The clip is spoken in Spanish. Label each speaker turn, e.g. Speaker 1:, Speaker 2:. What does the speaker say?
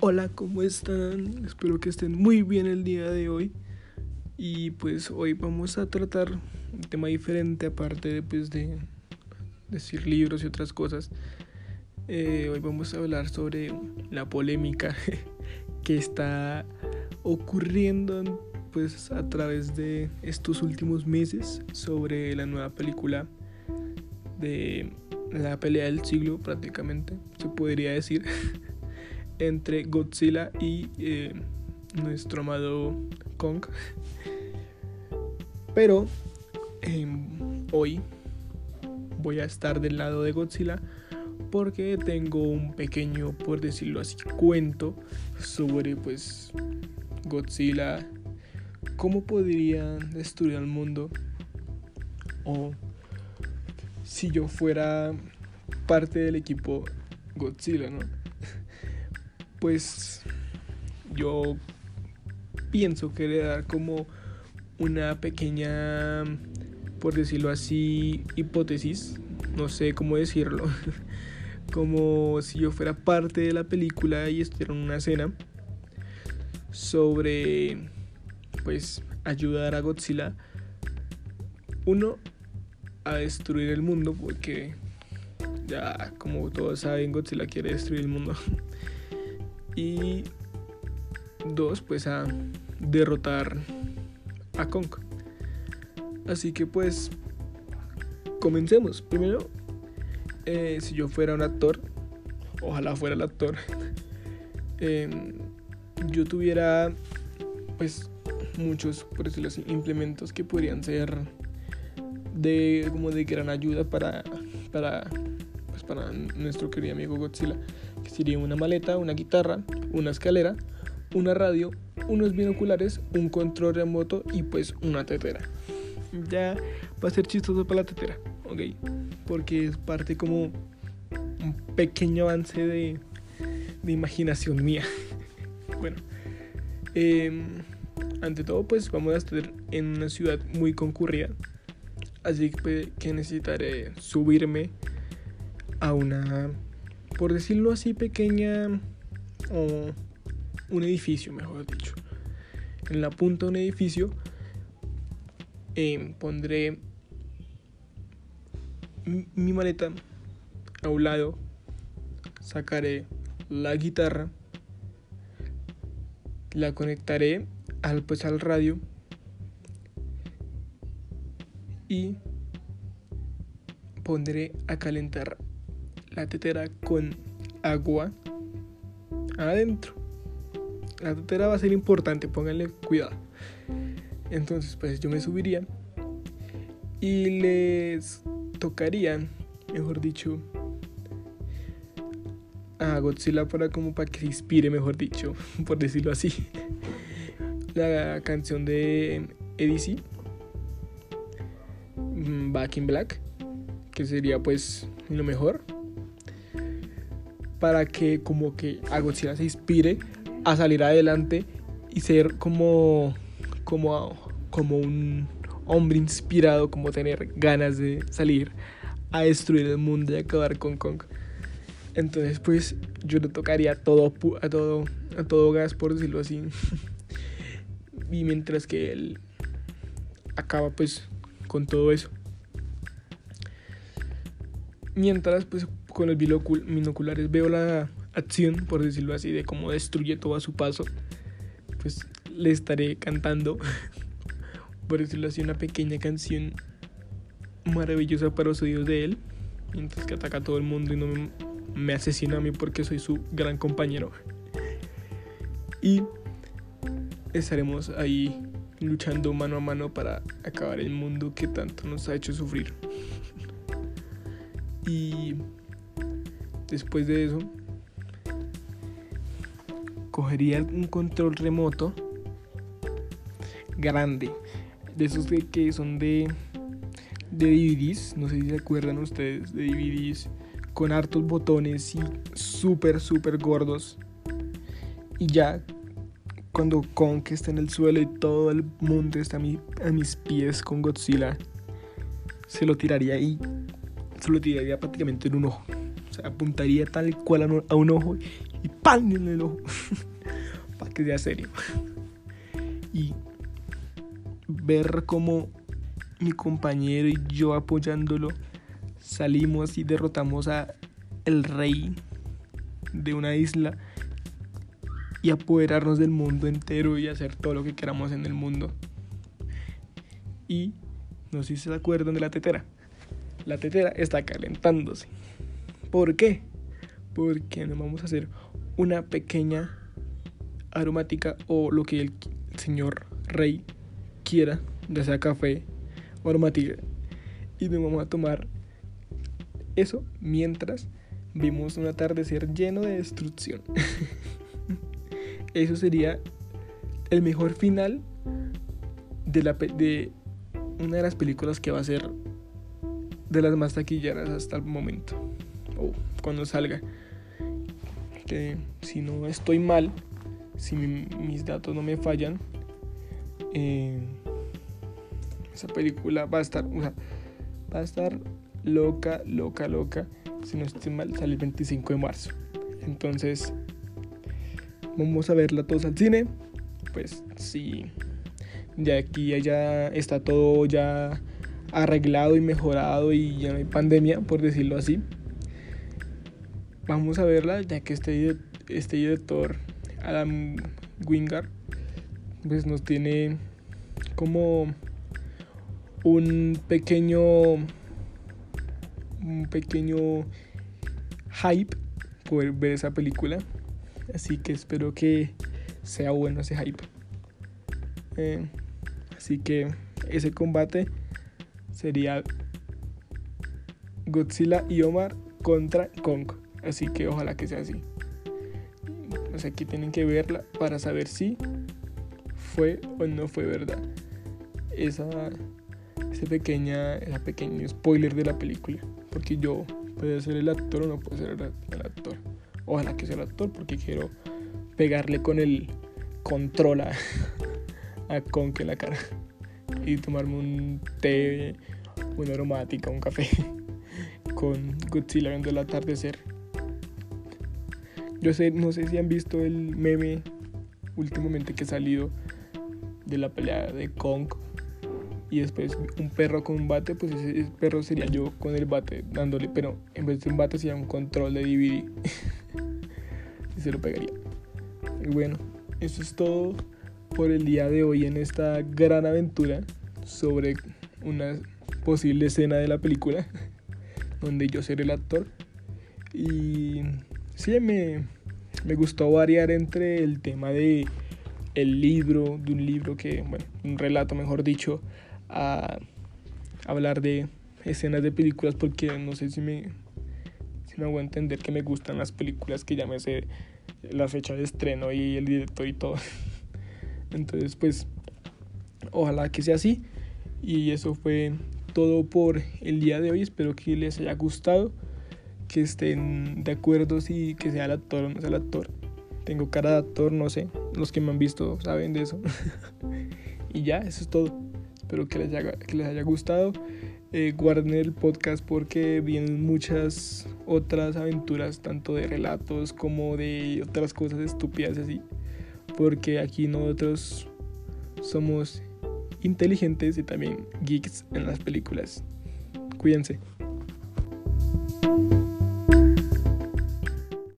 Speaker 1: Hola, ¿cómo están? Espero que estén muy bien el día de hoy. Y pues hoy vamos a tratar un tema diferente aparte de, pues, de decir libros y otras cosas. Eh, hoy vamos a hablar sobre la polémica que está ocurriendo pues a través de estos últimos meses sobre la nueva película de la pelea del siglo prácticamente se podría decir entre Godzilla y eh, nuestro amado Kong. Pero em, hoy voy a estar del lado de Godzilla porque tengo un pequeño por decirlo así cuento sobre pues Godzilla. Cómo podría destruir al mundo o si yo fuera parte del equipo Godzilla, ¿no? Pues yo pienso que le dar como una pequeña, por decirlo así, hipótesis, no sé cómo decirlo, como si yo fuera parte de la película y estuviera en una escena sobre pues ayudar a Godzilla uno a destruir el mundo porque ya como todos saben Godzilla quiere destruir el mundo y dos pues a derrotar a Kong. Así que pues comencemos. Primero eh, si yo fuera un actor ojalá fuera el actor eh, yo tuviera pues muchos, por decirlo así, implementos que podrían ser de como de gran ayuda para, para, pues para nuestro querido amigo Godzilla, que sería una maleta, una guitarra, una escalera, una radio, unos binoculares, un control remoto y pues una tetera. Ya va a ser chistoso para la tetera, ok, porque es parte como un pequeño avance de, imaginación mía. bueno, eh, ante todo, pues vamos a estar en una ciudad muy concurrida. Así que necesitaré subirme a una, por decirlo así, pequeña o un edificio, mejor dicho. En la punta de un edificio eh, pondré mi maleta a un lado, sacaré la guitarra, la conectaré al pues al radio y pondré a calentar la tetera con agua adentro. La tetera va a ser importante, pónganle cuidado. Entonces, pues yo me subiría y les tocaría, mejor dicho, a Godzilla para como para que se inspire, mejor dicho, por decirlo así la canción de EDC, mm, Back in Black, que sería pues lo mejor, para que como que a se inspire a salir adelante y ser como, como, como un hombre inspirado, como tener ganas de salir a destruir el mundo y acabar con Kong. Entonces, pues yo le tocaría todo a todo a todo gas por decirlo así. y mientras que él acaba pues con todo eso. Mientras pues con los binoculares veo la acción, por decirlo así, de cómo destruye todo a su paso, pues le estaré cantando, por decirlo así, una pequeña canción maravillosa para los oídos de él, mientras que ataca a todo el mundo y no me, me asesina a mí porque soy su gran compañero. Y estaremos ahí luchando mano a mano para acabar el mundo que tanto nos ha hecho sufrir. Y después de eso, cogería un control remoto grande, de esos que son de, de DVDs, no sé si se acuerdan ustedes, de DVDs con hartos botones y súper, súper gordos. Y ya cuando Kong está en el suelo y todo el mundo está a, mis pies con Godzilla, se lo tiraría ahí, se lo tiraría prácticamente en un ojo. Apuntaría tal cual a un, ojo y ¡pam! en el ojo. Para que sea serio. Y ver cómo mi compañero y yo apoyándolo salimos y derrotamos a el rey de una isla y apoderarnos del mundo entero y hacer todo lo que queramos en el mundo. Y no sé si se acuerdan de la tetera. La tetera está calentándose. ¿Por qué? Porque nos vamos a hacer una pequeña aromática o lo que el señor rey quiera, ya sea café o aromática. Y nos vamos a tomar eso mientras vimos un atardecer lleno de destrucción. eso sería el mejor final de, de una de las películas que va a ser de las más taquilleras hasta el momento. O cuando salga. Que si no estoy mal, si mis datos no me fallan, eh, esa película va a estar, va a estar loca, loca, loca. Si no estoy mal, sale el 25 de marzo. Entonces, vamos a verla todos al cine. Pues sí, de aquí ya está todo ya arreglado y mejorado y ya no hay pandemia, por decirlo así. Vamos a verla, ya que este, este director, Adam Wingard, pues nos tiene como un pequeño un pequeño hype por ver esa película así que espero que sea bueno ese hype eh, Así que ese combate sería Godzilla y Omar contra Kong. Así que ojalá que sea así. O sea, aquí tienen que verla para saber si fue o no fue verdad. Esa, ese pequeña, ese pequeño spoiler de la película. Porque yo puedo ser el actor o no puedo ser el actor. Ojalá que sea el actor porque quiero pegarle con el control a, a Conk en la cara y tomarme un té, una aromática, un café con Godzilla viendo el atardecer. Yo sé, no sé si han visto el meme últimamente que ha salido de la pelea de Kong y después un perro con un bate, pues ese, perro sería yo con el bate dándole, pero en vez de un bate sería un control de DVD y se lo pegaría. Y bueno, eso es todo por el día de hoy en esta gran aventura sobre una posible escena de la película donde yo seré el actor. Y sí, me, me gustó variar entre el tema de el libro, de un libro que, bueno, un relato mejor dicho, a hablar de escenas de películas porque no sé si me, si me hago entender que me gustan las películas que ya me sé la fecha de estreno y el director y todo. Entonces, pues, ojalá que sea así. Y eso fue todo por el día de hoy. Espero que les haya gustado. Que estén de acuerdo si que sea el actor o no sea el actor. Tengo cara de actor, no sé. Los que me han visto saben de eso. y ya, eso es todo. Espero que les haya, que les haya gustado. Eh, guarden el podcast porque vienen muchas otras aventuras, tanto de relatos como de otras cosas estúpidas así porque aquí nosotros somos inteligentes y también geeks en las películas. Cuídense.